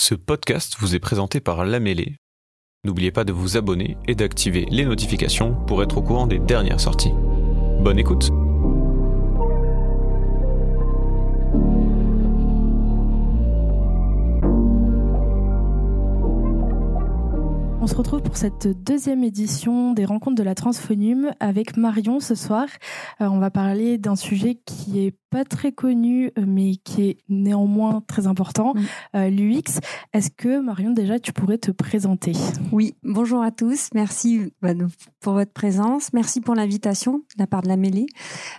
Ce podcast vous est présenté par La Mêlée. N'oubliez pas de vous abonner et d'activer les notifications pour être au courant des dernières sorties. Bonne écoute se retrouve pour cette deuxième édition des rencontres de la Transphonium avec Marion ce soir. Euh, on va parler d'un sujet qui est pas très connu, euh, mais qui est néanmoins très important, euh, l'UX. Est-ce que Marion, déjà, tu pourrais te présenter? Oui, bonjour à tous. Merci bah, pour votre présence. Merci pour l'invitation de la part de la mêlée.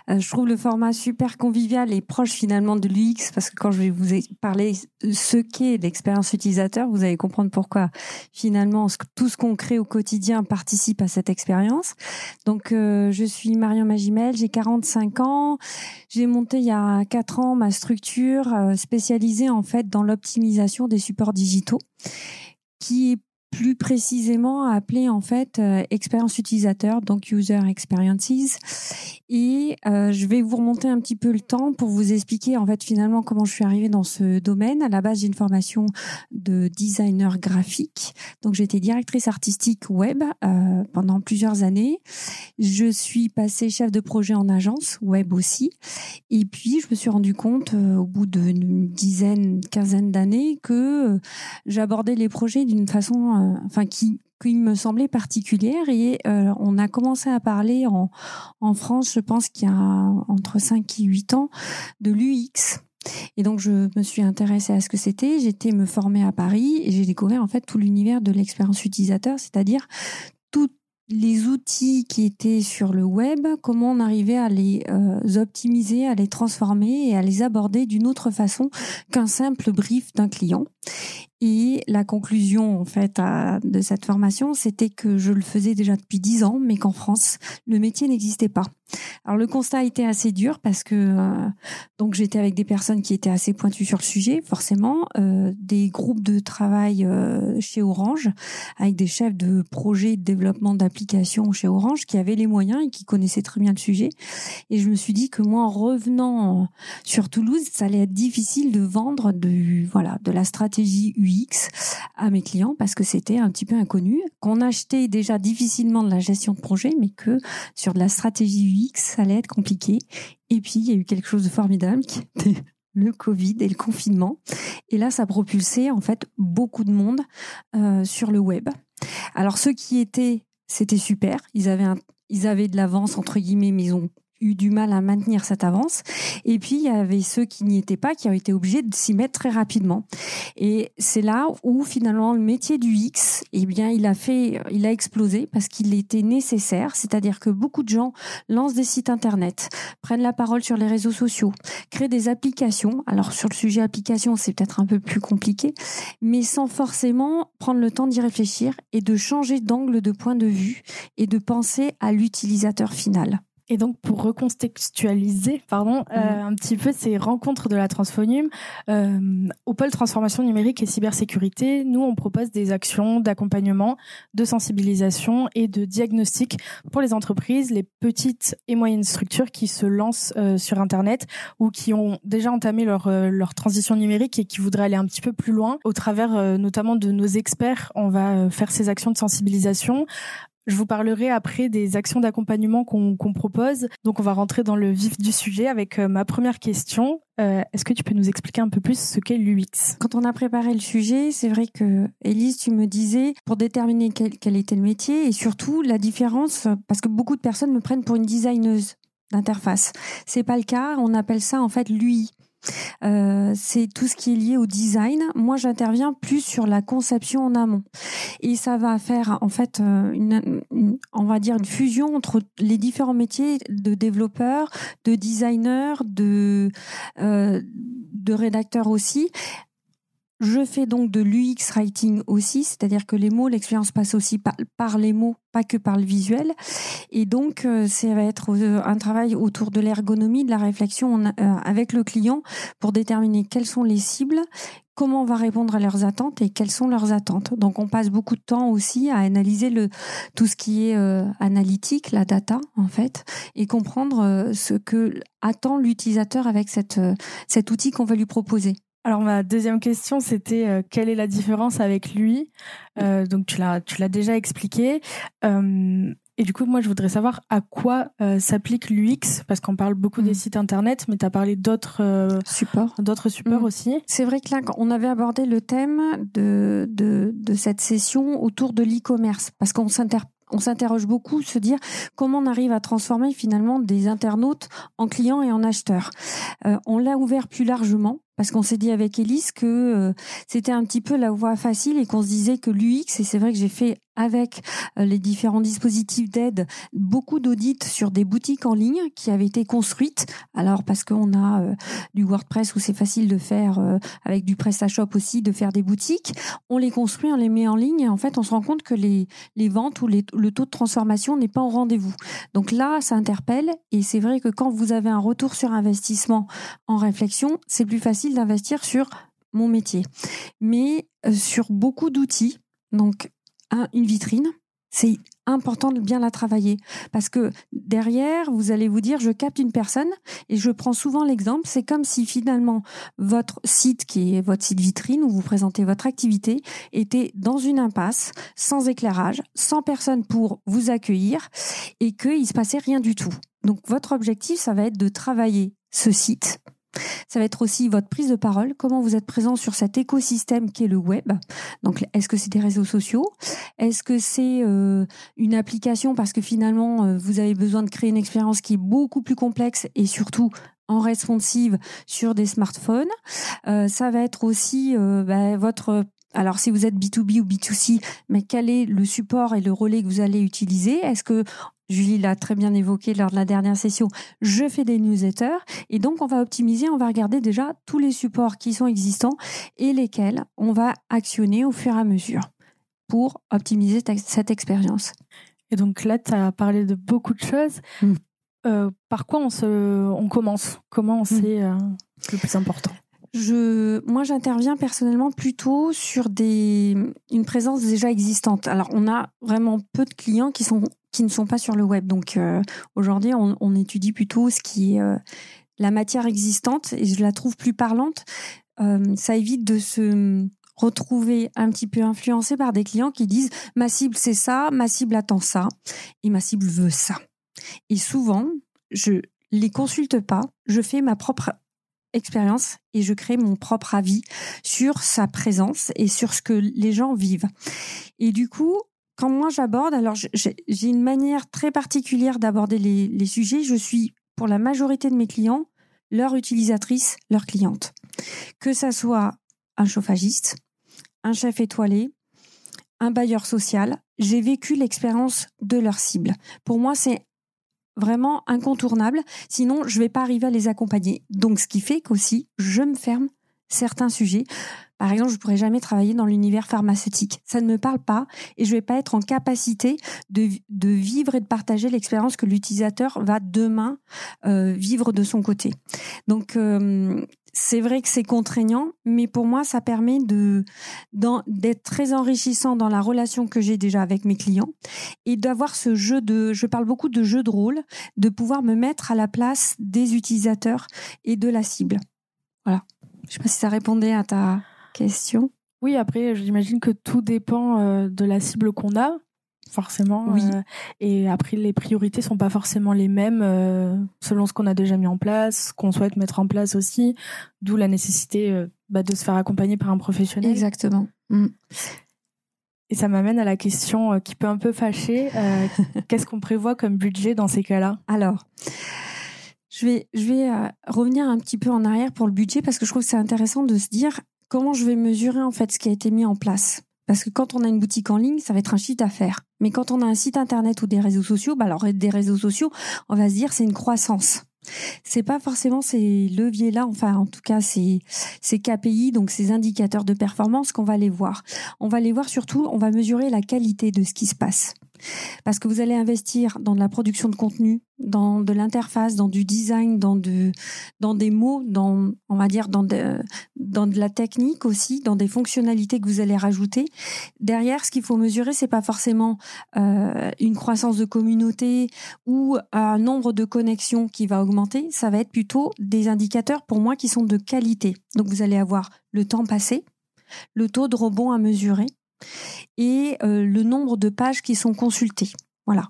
Euh, je trouve le format super convivial et proche finalement de l'UX parce que quand je vais vous parler ce qu'est l'expérience utilisateur, vous allez comprendre pourquoi finalement tout ce qu'on crée au quotidien participe à cette expérience. Donc, je suis Marion Magimel, j'ai 45 ans. J'ai monté il y a quatre ans ma structure euh, spécialisée en fait dans l'optimisation des supports digitaux, qui est plus précisément appelé en fait euh, expérience utilisateur, donc user experiences. Et euh, je vais vous remonter un petit peu le temps pour vous expliquer en fait finalement comment je suis arrivée dans ce domaine. À la base, j'ai une formation de designer graphique, donc j'étais directrice artistique web euh, pendant plusieurs années. Je suis passée chef de projet en agence web aussi. Et puis je me suis rendu compte au bout d'une dizaine, quinzaine d'années que j'abordais les projets d'une façon euh, enfin qui me semblait particulière et euh, on a commencé à parler en, France, je pense qu'il y a entre 5 et 8 ans, de l'UX. Et donc je me suis intéressée à ce que c'était, j'étais me former à Paris et j'ai découvert en fait tout l'univers de l'expérience utilisateur, c'est-à-dire tout les outils qui étaient sur le web, comment on arrivait à les euh, optimiser, à les transformer et à les aborder d'une autre façon qu'un simple brief d'un client. Et la conclusion en fait de cette formation, c'était que je le faisais déjà depuis dix ans, mais qu'en France, le métier n'existait pas. Alors le constat a été assez dur parce que euh, donc j'étais avec des personnes qui étaient assez pointues sur le sujet, forcément, euh, des groupes de travail euh, chez Orange avec des chefs de projet de développement d'applications chez Orange qui avaient les moyens et qui connaissaient très bien le sujet. Et je me suis dit que moi, en revenant sur Toulouse, ça allait être difficile de vendre de voilà de la stratégie UX à mes clients parce que c'était un petit peu inconnu, qu'on achetait déjà difficilement de la gestion de projet, mais que sur de la stratégie UX, ça allait être compliqué. Et puis, il y a eu quelque chose de formidable qui était le Covid et le confinement. Et là, ça propulsait en fait beaucoup de monde euh, sur le web. Alors, ceux qui étaient, c'était super. Ils avaient ils avaient de l'avance entre guillemets, mais ils eu du mal à maintenir cette avance. Et puis, il y avait ceux qui n'y étaient pas, qui ont été obligés de s'y mettre très rapidement. Et c'est là où, finalement, le métier du X, eh bien, il a fait, il a explosé parce qu'il était nécessaire. C'est-à-dire que beaucoup de gens lancent des sites Internet, prennent la parole sur les réseaux sociaux, créent des applications. Alors, sur le sujet application, c'est peut-être un peu plus compliqué, mais sans forcément prendre le temps d'y réfléchir et de changer d'angle de point de vue et de penser à l'utilisateur final. Et donc, pour recontextualiser, pardon, euh, mhm. un petit peu ces rencontres de la Transphonium, euh, au pôle transformation numérique et cybersécurité, nous, on propose des actions d'accompagnement, de sensibilisation et de diagnostic pour les entreprises, les petites et moyennes structures qui se lancent euh, sur Internet ou qui ont déjà entamé leur, euh, leur transition numérique et qui voudraient aller un petit peu plus loin. Au travers euh, notamment de nos experts, on va faire ces actions de sensibilisation je vous parlerai après des actions d'accompagnement qu'on propose. Donc on va rentrer dans le vif du sujet avec euh, ma première question. Euh, est-ce que tu peux nous expliquer un peu plus ce qu'est l'UX Quand on a préparé le sujet, c'est vrai que Elise, tu me disais pour déterminer quel, était le métier et surtout la différence, parce que beaucoup de personnes me prennent pour une designeuse d'interface. C'est pas le cas. On appelle ça en fait l'UI. Euh, c'est tout ce qui est lié au design. Moi, j'interviens plus sur la conception en amont, et ça va faire en fait euh, une, on va dire une fusion entre les différents métiers de développeur, de designer, de euh, de rédacteur aussi, je fais donc de l'UX writing aussi, c'est-à-dire que les mots, l'expérience passe aussi par, les mots, pas que par le visuel. Et donc, euh, ça va être euh, un travail autour de l'ergonomie, de la réflexion euh, avec le client pour déterminer quelles sont les cibles, comment on va répondre à leurs attentes et quelles sont leurs attentes. Donc, on passe beaucoup de temps aussi à analyser le, tout ce qui est analytique, la data, en fait, et comprendre ce que attend l'utilisateur avec cette, cet outil qu'on va lui proposer. Alors ma deuxième question, c'était euh, quelle est la différence avec lui? Euh, Donc tu l'as, tu l'as déjà expliqué. Euh, et du coup, moi, je voudrais savoir à quoi s'applique l'UX, parce qu'on parle beaucoup des mm. sites internet, mais tu as parlé d'autres supports, d'autres supports mm. aussi. C'est vrai que là, on avait abordé le thème de, de, de cette session autour de l'e-commerce, parce qu'on s'interpelle on s'interroge beaucoup, se dire comment on arrive à transformer finalement des internautes en clients et en acheteurs. on l'a ouvert plus largement parce qu'on s'est dit avec Elise que euh, c'était un petit peu la voie facile et qu'on se disait que l'UX, et c'est vrai que j'ai fait avec euh, les différents dispositifs d'aide beaucoup d'audits sur des boutiques en ligne qui avaient été construites. Alors parce qu'on a euh, du WordPress où c'est facile de faire avec du PrestaShop aussi de faire des boutiques, on les construit, on les met en ligne et en fait on se rend compte que les, les ventes ou les, le taux de transformation n'est pas au rendez-vous. Donc là, ça interpelle et c'est vrai que quand vous avez un retour sur investissement en réflexion, c'est plus facile d'investir sur mon métier. Mais euh, sur beaucoup d'outils, donc une vitrine, c'est important de bien la travailler parce que derrière, vous allez vous dire, je capte une personne et je prends souvent l'exemple, c'est comme si finalement votre site qui est votre site vitrine où vous présentez votre activité était dans une impasse, sans éclairage, sans personne pour vous accueillir et qu'il se passait rien du tout. Donc votre objectif, ça va être de travailler ce site ça va être aussi votre prise de parole, comment vous êtes présent sur cet écosystème qui est le web? Donc, est-ce que c'est des réseaux sociaux? Est-ce que c'est euh, une application? Parce que finalement, euh, vous avez besoin de créer une expérience qui est beaucoup plus complexe et surtout en responsive sur des smartphones. Euh, ça va être aussi bah, votre alors si vous êtes B2B ou B2C, mais quel est le support et le relais que vous allez utiliser? Est-ce que Julie l'a très bien évoqué lors de la dernière session, je fais des newsletters et donc on va optimiser, on va regarder déjà tous les supports qui sont existants et lesquels on va actionner au fur et à mesure pour optimiser cette expérience. Et donc là, tu as parlé de beaucoup de choses. Mm. Euh, par quoi on, se, on commence? Comment on mm. sait euh, le plus important? Moi, j'interviens personnellement plutôt sur des, une présence déjà existante. Alors, on a vraiment peu de clients qui sont qui ne sont pas sur le web. Donc euh, aujourd'hui, on, étudie plutôt ce qui est euh, la matière existante et je la trouve plus parlante. Euh, ça évite de se retrouver un petit peu influencé par des clients qui disent ma cible c'est ça, ma cible attend ça et ma cible veut ça. Et souvent, je les consulte pas, je fais ma propre expérience et je crée mon propre avis sur sa présence et sur ce que les gens vivent. Et du coup, quand moi j'aborde, alors j'ai une manière très particulière d'aborder les, sujets. Je suis, pour la majorité de mes clients, leur utilisatrice, leur cliente. Que ça soit un chauffagiste, un chef étoilé, un bailleur social, j'ai vécu l'expérience de leur cible. Pour moi, c'est vraiment incontournable. Sinon, je ne vais pas arriver à les accompagner. Donc, ce qui fait qu'aussi, je me ferme certains sujets. Par exemple, je pourrais jamais travailler dans l'univers pharmaceutique. Ça ne me parle pas et je vais pas être en capacité de, de vivre et de partager l'expérience que l'utilisateur va demain euh, vivre de son côté. Donc, euh, c'est vrai que c'est contraignant, mais pour moi, ça permet d'être très enrichissant dans la relation que j'ai déjà avec mes clients et d'avoir ce jeu de, je parle beaucoup de jeu de rôle, de pouvoir me mettre à la place des utilisateurs et de la cible. Voilà. Je sais pas si ça répondait à ta question. Oui, après, j'imagine que tout dépend euh, de la cible qu'on a, forcément. Oui. Euh, et après, les priorités sont pas forcément les mêmes euh, selon ce qu'on a déjà mis en place, ce qu'on souhaite mettre en place aussi, d'où la nécessité bah, de se faire accompagner par un professionnel. Exactement. Mm. Et ça m'amène à la question qui peut un peu fâcher. Qu'est-ce qu'on prévoit comme budget dans ces cas-là? Alors, je vais, je vais euh, revenir un petit peu en arrière pour le budget parce que je trouve que c'est intéressant de se dire comment je vais mesurer en fait ce qui a été mis en place. Parce que quand on a une boutique en ligne, ça va être un chiffre d'affaires. Mais quand on a un site internet ou des réseaux sociaux, bah alors des réseaux sociaux, on va se dire c'est une croissance. C'est pas forcément ces leviers-là, enfin en tout cas ces, ces KPI, donc ces indicateurs de performance qu'on va les voir. On va les voir surtout, on va mesurer la qualité de ce qui se passe. Parce que vous allez investir dans de la production de contenu, dans de l'interface, dans du design, dans de, dans des mots, dans, on va dire, dans de, dans de la technique aussi, dans des fonctionnalités que vous allez rajouter. Derrière, ce qu'il faut mesurer, c'est pas forcément euh, une croissance de communauté ou un nombre de connexions qui va augmenter. Ça va être plutôt des indicateurs pour moi qui sont de qualité. Donc, vous allez avoir le temps passé, le taux de rebond à mesurer et euh, le nombre de pages qui sont consultées. Voilà.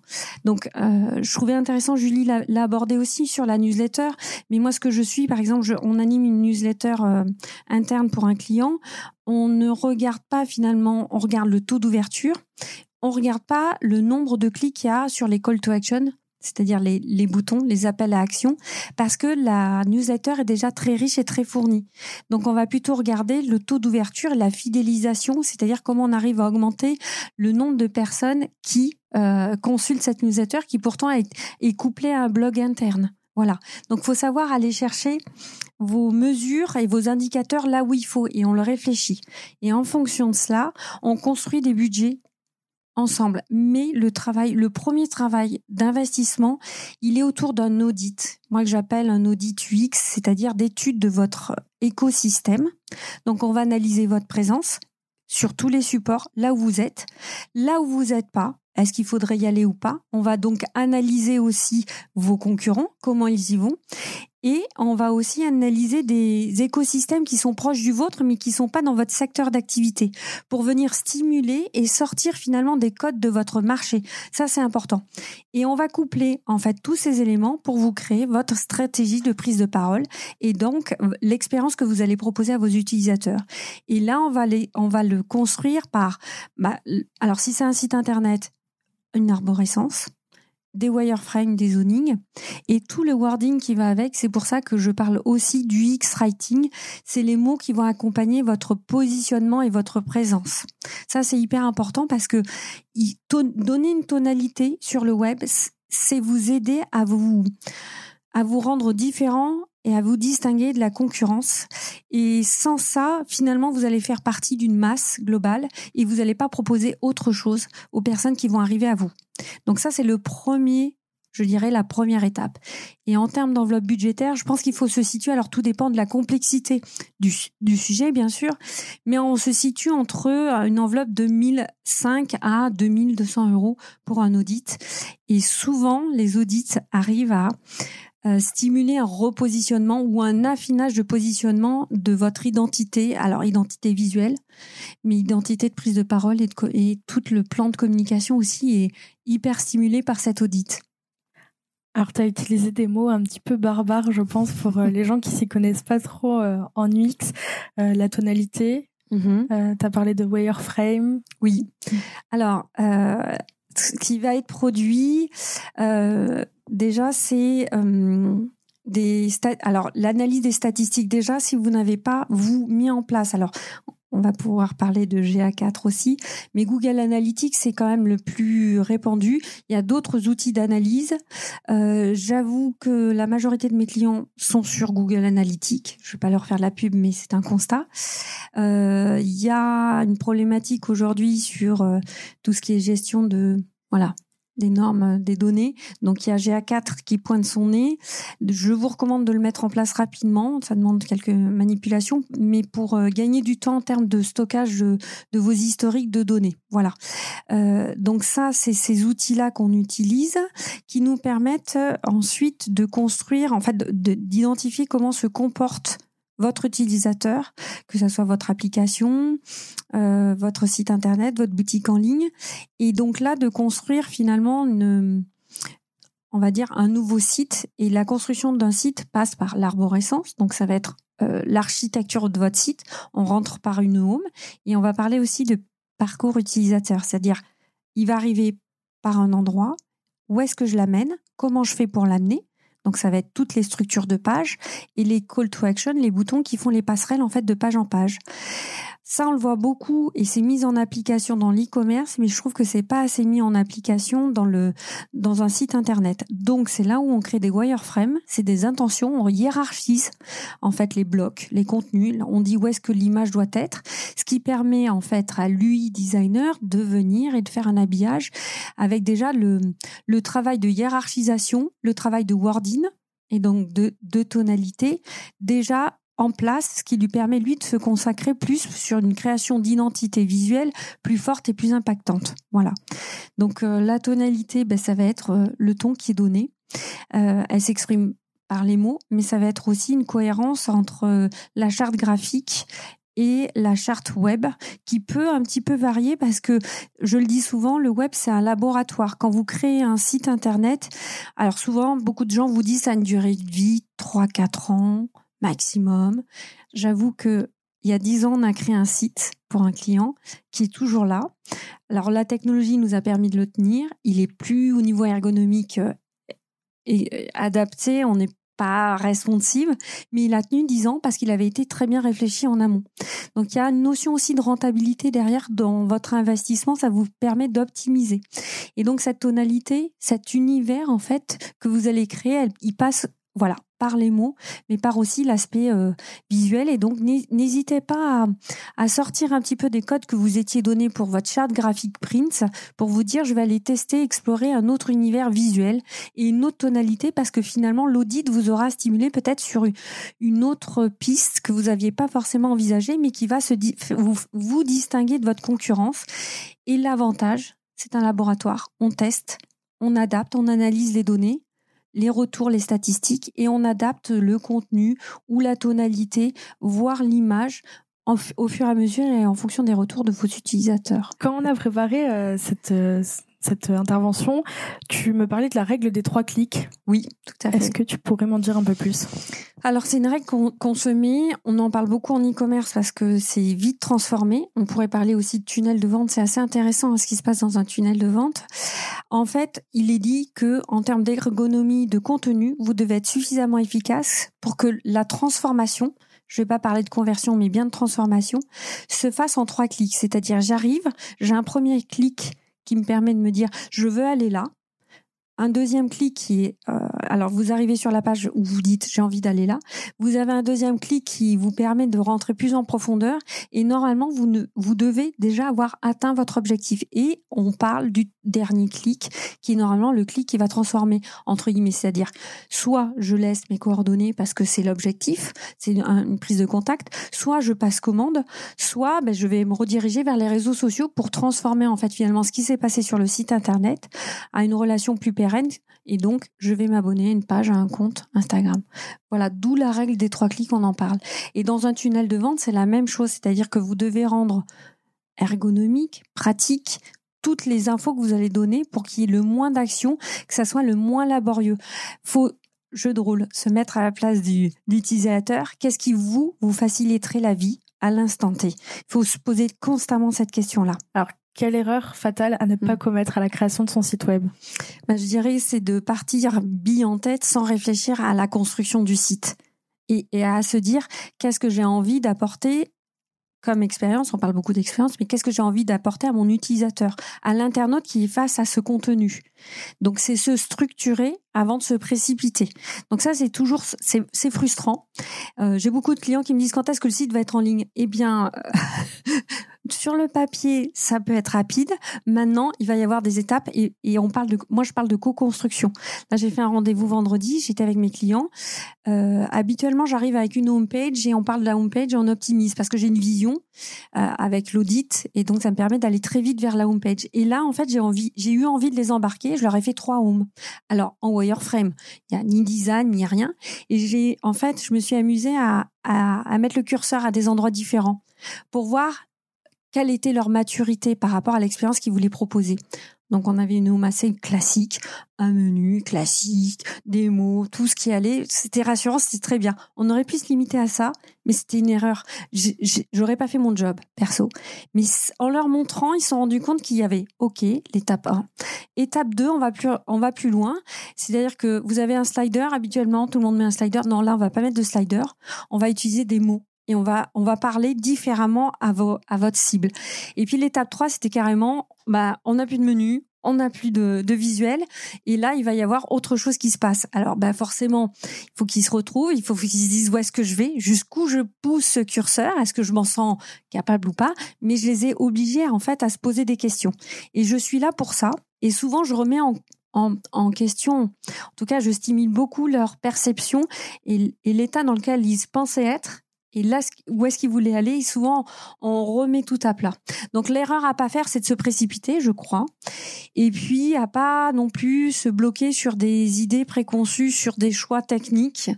Donc, euh, je trouvais intéressant, Julie l'a abordé aussi sur la newsletter. Mais moi, ce que je suis, par exemple, on anime une newsletter euh, interne pour un client. On ne regarde pas finalement, on regarde le taux d'ouverture. On regarde pas le nombre de clics qu'il y a sur les call to action c'est-à-dire les, boutons, les appels à action, parce que la newsletter est déjà très riche et très fournie. Donc on va plutôt regarder le taux d'ouverture, la fidélisation, c'est-à-dire comment on arrive à augmenter le nombre de personnes qui euh, consultent cette newsletter, qui pourtant est, couplée à un blog interne. Voilà. Donc, faut savoir aller chercher vos mesures et vos indicateurs là où il faut et on le réfléchit. Et en fonction de cela, on construit des budgets Mais le travail, le premier travail d'investissement, il est autour d'un audit. Moi, que j'appelle un audit UX, c'est-à-dire d'étude de votre écosystème. Donc, on va analyser votre présence sur tous les supports, là où vous êtes, là où vous n'êtes pas. Est-ce qu'il faudrait y aller ou pas? On va donc analyser aussi vos concurrents, comment ils y vont, et on va aussi analyser des écosystèmes qui sont proches du vôtre, mais qui sont pas dans votre secteur d'activité, pour venir stimuler et sortir finalement des codes de votre marché. Ça, c'est important. Et on va coupler en fait tous ces éléments pour vous créer votre stratégie de prise de parole et donc l'expérience que vous allez proposer à vos utilisateurs. Et là, on va on va le construire par, bah, alors si c'est un site internet, une arborescence des wireframes, des zonings et tout le wording qui va avec. C'est pour ça que je parle aussi du X-writing. C'est les mots qui vont accompagner votre positionnement et votre présence. Ça, c'est hyper important parce que donner une tonalité sur le web, c'est vous aider à vous, à vous rendre différent et à vous distinguer de la concurrence. Et sans ça, finalement, vous allez faire partie d'une masse globale et vous n'allez pas proposer autre chose aux personnes qui vont arriver à vous. Donc ça, c'est le premier je dirais la première étape. Et en termes d'enveloppe budgétaire, je pense qu'il faut se situer, alors tout dépend de la complexité du, sujet, bien sûr, mais on se situe entre une enveloppe de 1005 à 2200 euros pour un audit. Et souvent, les audits arrivent à euh, stimuler un repositionnement ou un affinage de positionnement de votre identité, alors identité visuelle, mais identité de prise de parole et, et tout le plan de communication aussi est hyper stimulé par cet audit. Alors, tu as utilisé des mots un petit peu barbares, je pense, pour euh, les gens qui s'y connaissent pas trop euh, en UX. la tonalité, mm-hmm. tu as parlé de wireframe. Oui. Alors, qui va être produit, déjà, c'est euh, alors l'analyse des statistiques. Déjà, si vous n'avez pas vous mis en place, alors on va pouvoir parler de GA4 aussi, mais Google Analytics c'est quand même le plus répandu. Il y a d'autres outils d'analyse. Euh, J'avoue que la majorité de mes clients sont sur Google Analytics. Je vais pas leur faire la pub, mais c'est un constat. Euh, il y a une problématique aujourd'hui sur euh, tout ce qui est gestion de voilà des normes euh, des données. Donc il y a GA4 qui pointe son nez. Je vous recommande de le mettre en place rapidement. Ça demande quelques manipulations, mais pour euh, gagner du temps en termes de stockage de, vos historiques de données. Voilà. Euh, donc ça, c'est ces outils-là qu'on utilise qui nous permettent ensuite de construire, en fait, d'identifier comment se comporte votre utilisateur, que ce soit votre application, euh, votre site internet, votre boutique en ligne, et donc là de construire finalement on va dire un nouveau site. Et la construction d'un site passe par l'arborescence, donc ça va être euh, l'architecture de votre site. On rentre par une home et on va parler aussi de parcours utilisateur, c'est-à-dire il va arriver par un endroit, où est-ce que je l'amène, comment je fais pour l'amener, donc ça va être toutes les structures de page et les call to action, les boutons qui font les passerelles en fait de page en page. Ça, on le voit beaucoup et c'est mis en application dans l'e-commerce, mais je trouve que c'est pas assez mis en application dans le dans un site internet. Donc c'est là où on crée des wireframes, c'est des intentions, on hiérarchise en fait les blocs, les contenus, on dit où est-ce que l'image doit être, ce qui permet en fait à l'UI designer de venir et de faire un habillage avec déjà le le travail de hiérarchisation, le travail de wording et donc de, de tonalité déjà en place, ce qui lui permet lui de se consacrer plus sur une création d'identité visuelle plus forte et plus impactante. Voilà. Donc euh, la tonalité, ben, ça va être euh, le ton qui est donné. Euh, elle s'exprime par les mots, mais ça va être aussi une cohérence entre la charte graphique et la charte web qui peut un petit peu varier parce que je le dis souvent, le web c'est un laboratoire. Quand vous créez un site internet, alors souvent beaucoup de gens vous disent ça a une durée de vie 3-4 ans maximum. J'avoue que il y a 10 ans, on a créé un site pour un client qui est toujours là. Alors la technologie nous a permis de le tenir. Il est plus au niveau ergonomique euh, et euh, adapté. On n'est pas responsive, mais il a tenu 10 ans parce qu'il avait été très bien réfléchi en amont. Donc il y a une notion aussi de rentabilité derrière dans votre investissement, ça vous permet d'optimiser. Et donc cette tonalité, cet univers en fait que vous allez créer, il passe voilà, par les mots, mais par aussi l'aspect euh, visuel. Et donc, n'hésitez pas à, sortir un petit peu des codes que vous étiez donnés pour votre charte graphique Prince pour vous dire, je vais aller tester, explorer un autre univers visuel et une autre tonalité parce que finalement, l'audit vous aura stimulé peut-être sur une autre piste que vous n'aviez pas forcément envisagée, mais qui va se vous, vous distinguer de votre concurrence. Et l'avantage, c'est un laboratoire. On teste, on adapte, on analyse les données les retours, les statistiques, et on adapte le contenu ou la tonalité, voire l'image au fur et à mesure et en fonction des retours de vos utilisateurs. Quand on a préparé euh, cette, euh, cette intervention, tu me parlais de la règle des trois clics. Oui, tout à fait. Est-ce que tu pourrais m'en dire un peu plus? Alors, c'est une règle qu'on se met. On en parle beaucoup en e-commerce parce que c'est vite transformé. On pourrait parler aussi de tunnel de vente. C'est assez intéressant ce qui se passe dans un tunnel de vente. En fait, il est dit que en termes d'ergonomie de contenu, vous devez être suffisamment efficace pour que la transformation je vais pas parler de conversion, mais bien de transformation, se fasse en trois clics. C'est-à-dire, j'arrive, j'ai un premier clic qui me permet de me dire je veux aller là. Un deuxième clic qui est, euh, alors vous arrivez sur la page où vous dites j'ai envie d'aller là. Vous avez un deuxième clic qui vous permet de rentrer plus en profondeur et normalement vous ne, vous devez déjà avoir atteint votre objectif. Et on parle du dernier clic qui est normalement le clic qui va transformer entre guillemets, c'est-à-dire soit je laisse mes coordonnées parce que c'est l'objectif, c'est une prise de contact, soit je passe commande, soit ben, je vais me rediriger vers les réseaux sociaux pour transformer en fait finalement ce qui s'est passé sur le site internet à une relation plus pérenne et donc je vais m'abonner à une page, à un compte Instagram. Voilà, d'où la règle des trois clics, on en parle. Et dans un tunnel de vente, c'est la même chose, c'est-à-dire que vous devez rendre ergonomique, pratique, toutes les infos que vous allez donner pour qu'il y ait le moins d'action, que ça soit le moins laborieux. Faut jeu de rôle, se mettre à la place du, l'utilisateur. Qu'est-ce qui vous vous faciliterait la vie à l'instant T? Il faut se poser constamment cette question-là. Alors, quelle erreur fatale à ne pas mm. commettre à la création de son site web bah, Je dirais c'est de partir bille en tête sans réfléchir à la construction du site et, et à se dire qu'est-ce que j'ai envie d'apporter comme expérience, on parle beaucoup d'expérience, mais qu'est-ce que j'ai envie d'apporter à mon utilisateur, à l'internaute qui est face à ce contenu? Donc c'est se structurer avant de se précipiter. Donc ça c'est toujours c'est frustrant. Euh, j'ai beaucoup de clients qui me disent quand est-ce que le site va être en ligne? Eh bien euh, sur le papier ça peut être rapide. Maintenant il va y avoir des étapes et, on parle de moi je parle de co-construction. Là j'ai fait un rendez-vous vendredi, j'étais avec mes clients. Euh, habituellement j'arrive avec une home page et on parle de la home page et on optimise parce que j'ai une vision euh, avec l'audit et donc ça me permet d'aller très vite vers la home page. Et là en fait j'ai envie j'ai eu envie de les embarquer je leur ai fait trois homes. Alors en wireframe, il y a ni design ni rien. Et j'ai, en fait, je me suis amusée à, à, mettre le curseur à des endroits différents pour voir quelle était leur maturité par rapport à l'expérience qu'ils voulaient proposer. Donc on avait une home classique, un menu classique, des mots, tout ce qui allait. C'était rassurant, c'était très bien. On aurait pu se limiter à ça, mais c'était une erreur. J'aurais pas fait mon job, perso. Mais en leur montrant, ils se sont rendus compte qu'il y avait, OK, l'étape 1. Étape 2, on va plus, on va plus loin. C'est-à-dire que vous avez un slider, habituellement, tout le monde met un slider. Non, là, on va pas mettre de slider. On va utiliser des mots et on va on va parler différemment à vos à votre cible. Et puis l'étape 3, c'était carrément bah on n'a plus de menu, on n'a plus de, visuel et là il va y avoir autre chose qui se passe. Alors bah forcément, il faut qu'ils se retrouvent, il faut qu'ils se disent où est-ce que je vais, jusqu'où je pousse ce curseur, est-ce que je m'en sens capable ou pas, mais je les ai obligés en fait à se poser des questions. Et je suis là pour ça et souvent je remets en en, en, question. En tout cas, je stimule beaucoup leur perception et, et l'état dans lequel ils pensaient être et là, où est-ce qu'il voulait aller? Souvent, on remet tout à plat. Donc, l'erreur à pas faire, c'est de se précipiter, je crois. Et puis, à pas non plus se bloquer sur des idées préconçues, sur des choix techniques.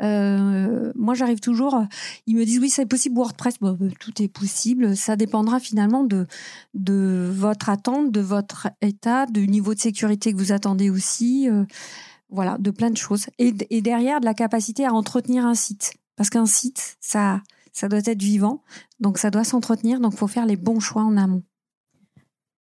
Euh, moi, j'arrive toujours. Ils me disent oui, c'est possible WordPress. Euh, tout est possible. Ça dépendra finalement de votre attente, de votre état, du niveau de sécurité que vous attendez aussi. Euh, voilà, de plein de choses. Et derrière, de la capacité à entretenir un site. Parce qu'un site, ça, ça doit être vivant, donc ça doit s'entretenir, donc il faut faire les bons choix en amont.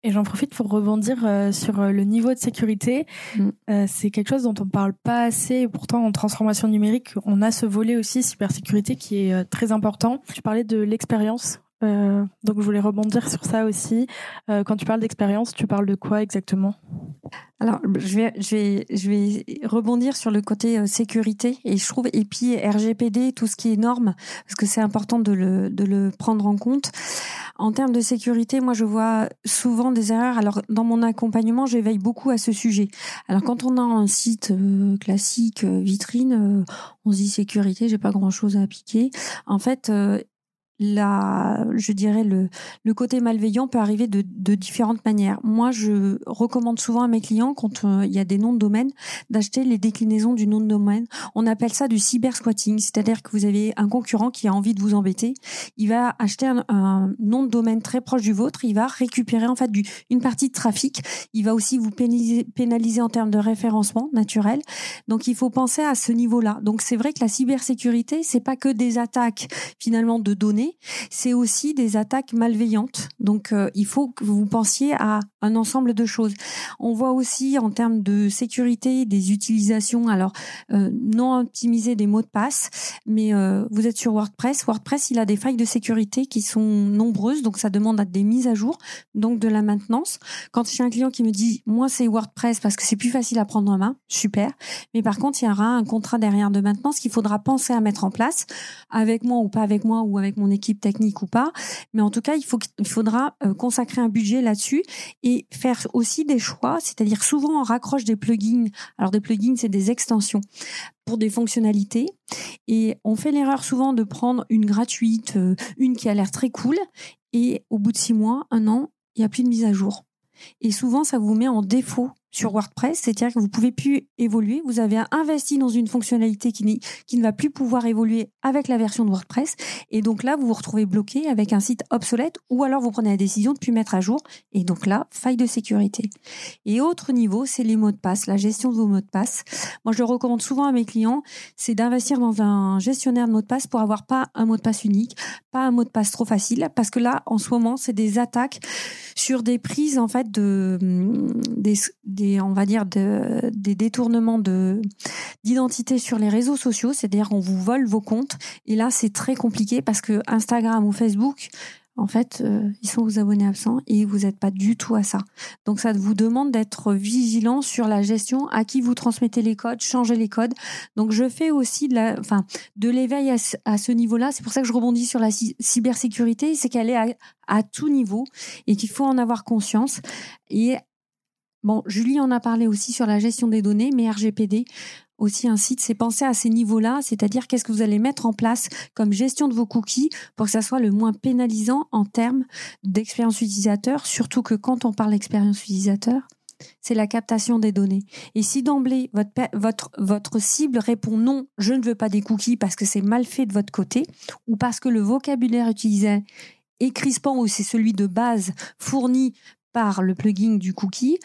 Et j'en profite pour rebondir euh, sur euh, le niveau de sécurité. Mm. Euh, c'est quelque chose dont on parle pas assez. Et pourtant, en transformation numérique, on a ce volet aussi cybersécurité qui est très important. Tu parlais de l'expérience. donc je voulais rebondir sur ça aussi. quand tu parles d'expérience, tu parles de quoi exactement? Alors, je vais, je vais, je vais rebondir sur le côté euh, sécurité et je trouve et puis RGPD, tout ce qui est normes, parce que c'est important de le, de le prendre en compte. En termes de sécurité, moi, je vois souvent des erreurs. Alors, dans mon accompagnement, j'éveille beaucoup à ce sujet. Alors, quand on a un site euh, classique, euh, vitrine, on se dit sécurité, j'ai pas grand chose à appliquer. En fait, la, je dirais le, le côté malveillant peut arriver de, de différentes manières. Moi, je recommande souvent à mes clients, quand euh, il y a des noms de domaine, d'acheter les déclinaisons du nom de domaine. On appelle ça du cyber squatting, c'est-à-dire que vous avez un concurrent qui a envie de vous embêter, il va acheter un, nom de domaine très proche du vôtre, il va récupérer en fait du, une partie de trafic, il va aussi vous pénaliser, pénaliser en termes de référencement naturel. Donc, il faut penser à ce niveau-là. Donc, c'est vrai que la cybersécurité, c'est pas que des attaques finalement de données c'est aussi des attaques malveillantes. Donc, euh, il faut que vous pensiez à un ensemble de choses. On voit aussi en termes de sécurité des utilisations, alors euh, non optimiser des mots de passe, mais euh, vous êtes sur WordPress. WordPress, il a des failles de sécurité qui sont nombreuses, donc ça demande des mises à jour, donc de la maintenance. Quand j'ai un client qui me dit, moi c'est WordPress parce que c'est plus facile à prendre en main, super. Mais par contre, il y aura un contrat derrière de maintenance qu'il faudra penser à mettre en place avec moi ou pas avec moi ou avec mon équipe technique ou pas. Mais en tout cas, il, faut, il faudra euh, consacrer un budget là-dessus et faire aussi des choix. C'est-à-dire souvent on raccroche des plugins. Alors des plugins, c'est des extensions pour des fonctionnalités. Et on fait l'erreur souvent de prendre une gratuite, euh, une qui a l'air très cool. Et au bout de six mois, un an, il n'y a plus de mise à jour. Et souvent, ça vous met en défaut sur WordPress, c'est-à-dire que vous pouvez plus évoluer. Vous avez investi dans une fonctionnalité qui, ne va plus pouvoir évoluer avec la version de WordPress. Et donc là, vous vous retrouvez bloqué avec un site obsolète ou alors vous prenez la décision de plus mettre à jour. Et donc là, faille de sécurité. Et autre niveau, c'est les mots de passe, la gestion de vos mots de passe. Moi, je le recommande souvent à mes clients, c'est d'investir dans un gestionnaire de mots de passe pour avoir pas un mot de passe unique, pas un mot de passe trop facile, parce que là, en ce moment, c'est des attaques sur des prises, en fait, de, des on va dire, des détournements de d'identité sur les réseaux sociaux, c'est-à-dire on vous vole vos comptes. Et là, c'est très compliqué parce que Instagram ou Facebook, en fait, euh, ils sont vos abonnés absents et vous n'êtes pas du tout à ça. Donc, ça vous demande d'être vigilant sur la gestion, à qui vous transmettez les codes, changer les codes. Donc, je fais aussi de enfin, de l'éveil à, ce niveau-là. C'est pour ça que je rebondis sur la cybersécurité, c'est qu'elle est à, à, tout niveau et qu'il faut en avoir conscience. Et Bon, Julie en a parlé aussi sur la gestion des données, mais RGPD, aussi un site, c'est penser à ces niveaux-là, c'est-à-dire qu'est-ce que vous allez mettre en place comme gestion de vos cookies pour que ça soit le moins pénalisant en termes d'expérience utilisateur, surtout que quand on parle d'expérience utilisateur, c'est la captation des données. Et si d'emblée votre, votre, votre cible répond non, je ne veux pas des cookies parce que c'est mal fait de votre côté, ou parce que le vocabulaire utilisé est crispant ou c'est celui de base fourni par le plugin du cookie,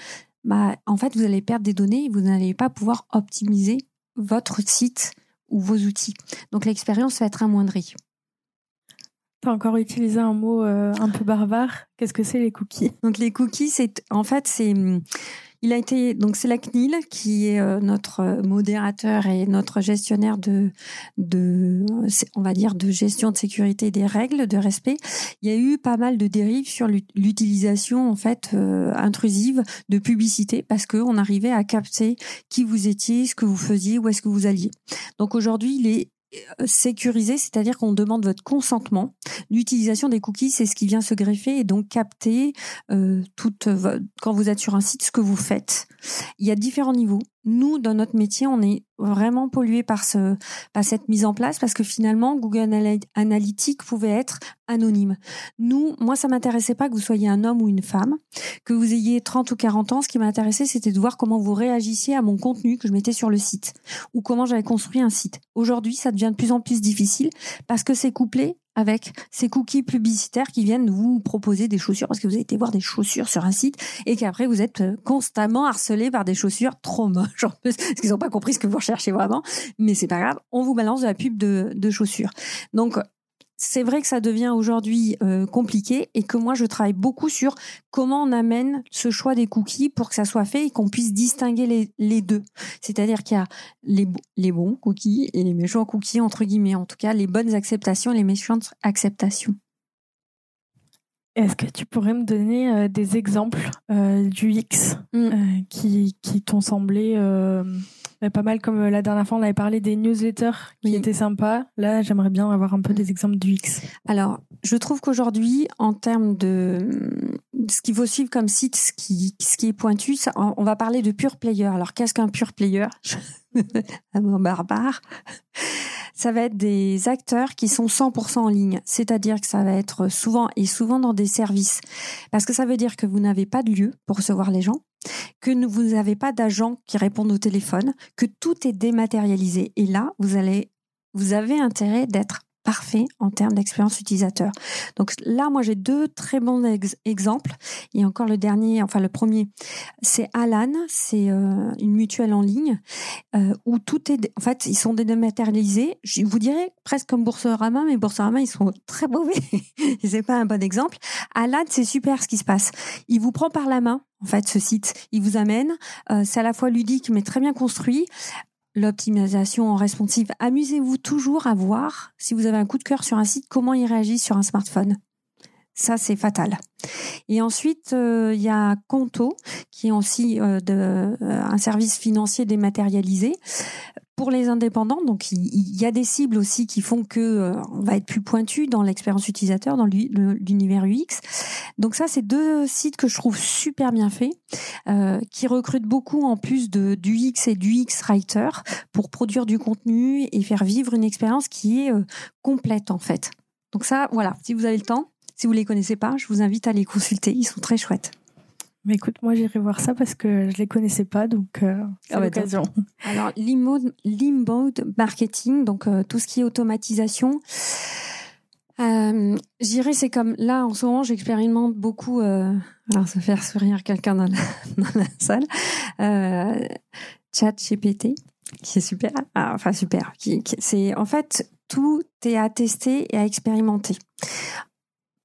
bah, en fait, vous allez perdre des données et vous n'allez pas pouvoir optimiser votre site ou vos outils. Donc l'expérience va être amoindrie. Tu as encore utilisé un mot euh, un peu barbare. Qu'est-ce que c'est les cookies? Donc les cookies, c'est en fait c'est Il a été donc c'est la CNIL qui est euh, notre modérateur et notre gestionnaire de de on va dire de gestion de sécurité des règles de respect. Il y a eu pas mal de dérives sur l'utilisation en fait euh, intrusive de publicité parce que on arrivait à capter qui vous étiez, ce que vous faisiez, où est-ce que vous alliez. Donc aujourd'hui, il est euh, sécurisé, c'est-à-dire qu'on demande votre consentement. L'utilisation des cookies, c'est ce qui vient se greffer et donc capter euh, toute, quand vous êtes sur un site ce que vous faites. Il y a différents niveaux nous, dans notre métier, on est vraiment pollué par, ce, par cette mise en place parce que finalement, Google Analytics pouvait être anonyme. Nous, moi, ça m'intéressait pas que vous soyez un homme ou une femme, que vous ayez 30 ou 40 ans. Ce qui m'intéressait, c'était de voir comment vous réagissiez à mon contenu que je mettais sur le site ou comment j'avais construit un site. Aujourd'hui, ça devient de plus en plus difficile parce que c'est couplé avec ces cookies publicitaires qui viennent vous proposer des chaussures parce que vous avez été voir des chaussures sur un site et qu'après vous êtes euh, constamment harcelé par des chaussures trop moches parce qu'ils n'ont pas compris ce que vous recherchez vraiment. Mais c'est pas grave on vous balance de la pub de, de chaussures. Donc c'est vrai que ça devient aujourd'hui euh, compliqué et que moi je travaille beaucoup sur comment on amène ce choix des cookies pour que ça soit fait et qu'on puisse distinguer les, les deux. C'est-à-dire qu'il y a les, les bons cookies et les méchants cookies entre guillemets, en tout cas les bonnes acceptations et les méchantes acceptations. Est-ce que tu pourrais me donner euh, des exemples euh, du X mm. qui, qui t'ont semblé pas mal comme euh, la dernière fois on avait parlé des newsletters qui étaient sympas. Là, j'aimerais bien avoir un peu des exemples du X. Alors, je trouve qu'aujourd'hui, en termes de ce qu'il faut suivre comme site, ce qui, ce qui est pointu, on va parler de pure player. Alors, qu'est-ce qu'un pure player? Un mot barbare ça va être des acteurs qui sont 100% en ligne, c'est-à-dire que ça va être souvent et souvent dans des services, parce que ça veut dire que vous n'avez pas de lieu pour recevoir les gens, que vous n'avez pas d'agents qui répondent au téléphone, que tout est dématérialisé. Et là, vous avez intérêt d'être parfait en termes d'expérience utilisateur. Donc là, moi, j'ai deux très bons exemples. Et encore le dernier, enfin le premier, c'est Alan, c'est euh, une mutuelle en ligne euh, où tout est, en fait, ils sont dématérialisés. Je vous dirais presque comme Boursorama, mais Boursorama, ils sont très mauvais. c'est pas un bon exemple. Alan, c'est super ce qui se passe. Il vous prend par la main en fait, ce site. Il vous amène. Euh, c'est à la fois ludique, mais très bien construit l'optimisation en responsive. Amusez-vous toujours à voir, si vous avez un coup de cœur sur un site, comment il réagit sur un smartphone. Ça, c'est fatal. Et ensuite, euh, il y a Conto, qui est aussi euh, un service financier dématérialisé pour les indépendants. Donc, il, y a des cibles aussi qui font que on va être plus pointu dans l'expérience utilisateur, dans l'univers UX. Donc ça, c'est deux sites que je trouve super bien faits, qui recrutent beaucoup en plus de, du X et du X Writer pour produire du contenu et faire vivre une expérience qui est complète en fait. Donc ça, voilà, si vous avez le temps, si vous les connaissez pas, je vous invite à les consulter. Ils sont très chouettes. Mais écoute, moi j'irai voir ça parce que je les connaissais pas, donc euh, c'est ah l'occasion. Alors l'inbound marketing, donc euh, tout ce qui est automatisation. Euh, j'irai, c'est comme là en ce moment, j'expérimente beaucoup. Euh, alors, ça fait faire sourire quelqu'un dans, dans, la salle. Chat GPT, qui est super. Ah, enfin super. Qui, qui c'est en fait tout est à tester et à expérimenter.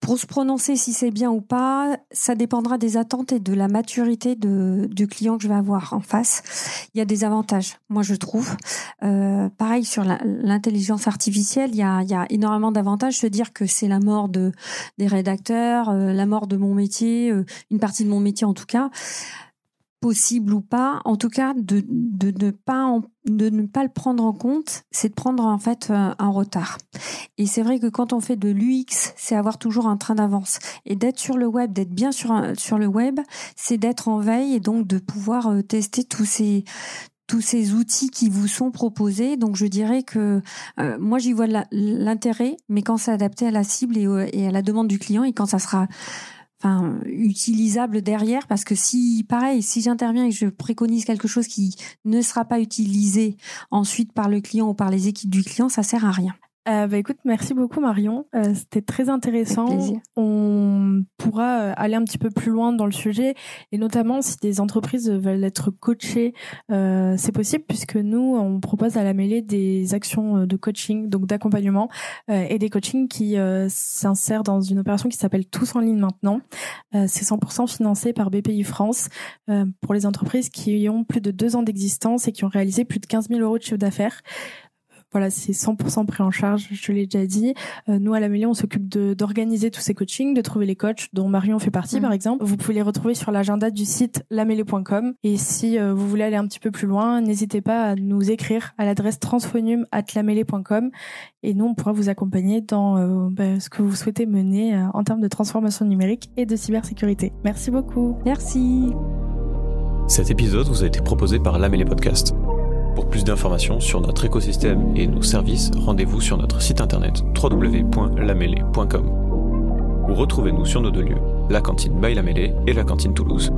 Pour se prononcer si c'est bien ou pas, ça dépendra des attentes et de la maturité de, du client que je vais avoir en face. Il y a des avantages, moi je trouve. Euh, pareil sur l'intelligence artificielle, il y a, il y a énormément d'avantages. Se dire que c'est la mort de des rédacteurs, euh, la mort de mon métier, euh, une partie de mon métier en tout cas possible ou pas, en tout cas de, pas de ne pas le prendre en compte, c'est de prendre en fait euh, un retard. Et c'est vrai que quand on fait de l'UX, c'est avoir toujours un train d'avance. Et d'être sur le web, d'être bien sur sur le web, c'est d'être en veille et donc de pouvoir euh, tester tous ces tous ces outils qui vous sont proposés. Donc je dirais que euh, moi j'y vois l'intérêt, mais quand c'est adapté à la cible et, à la demande du client et quand ça sera enfin utilisable derrière parce que si pareil si j'interviens et que je préconise quelque chose qui ne sera pas utilisé ensuite par le client ou par les équipes du client ça sert à rien Euh, bah, écoute, merci beaucoup Marion. Euh, C'était très intéressant. On pourra euh, aller un petit peu plus loin dans le sujet et notamment si des entreprises veulent être coachées, euh, c'est possible puisque nous on propose à la mêlée des actions de coaching, donc d'accompagnement euh, et des coachings qui euh, s'insèrent dans une opération qui s'appelle Tous en ligne maintenant. Euh, c'est 100% financé par BPI France euh, pour les entreprises qui ont plus de deux ans d'existence et qui ont réalisé plus de 15 000 euros de chiffre d'affaires. Voilà, c'est 100% pris en charge, je l'ai déjà dit. Euh, nous, à la Mêlée, on s'occupe d'organiser tous ces coachings, de trouver les coachs, dont Marion fait partie, par exemple. Vous pouvez les retrouver sur l'agenda du site lamêlée.com. Et si euh, vous voulez aller un petit peu plus loin, n'hésitez pas à nous écrire à l'adresse transphonium.lamêlée.com. Et nous, on pourra vous accompagner dans euh, bah, ce que vous souhaitez mener euh, en termes de transformation numérique et de cybersécurité. Merci beaucoup. Merci. Cet épisode vous a été proposé par Lamélé Podcast. Pour plus d'informations sur notre écosystème et nos services, rendez-vous sur notre site internet www.lamêlée.com ou retrouvez-nous sur nos deux lieux, la cantine by et la cantine Toulouse.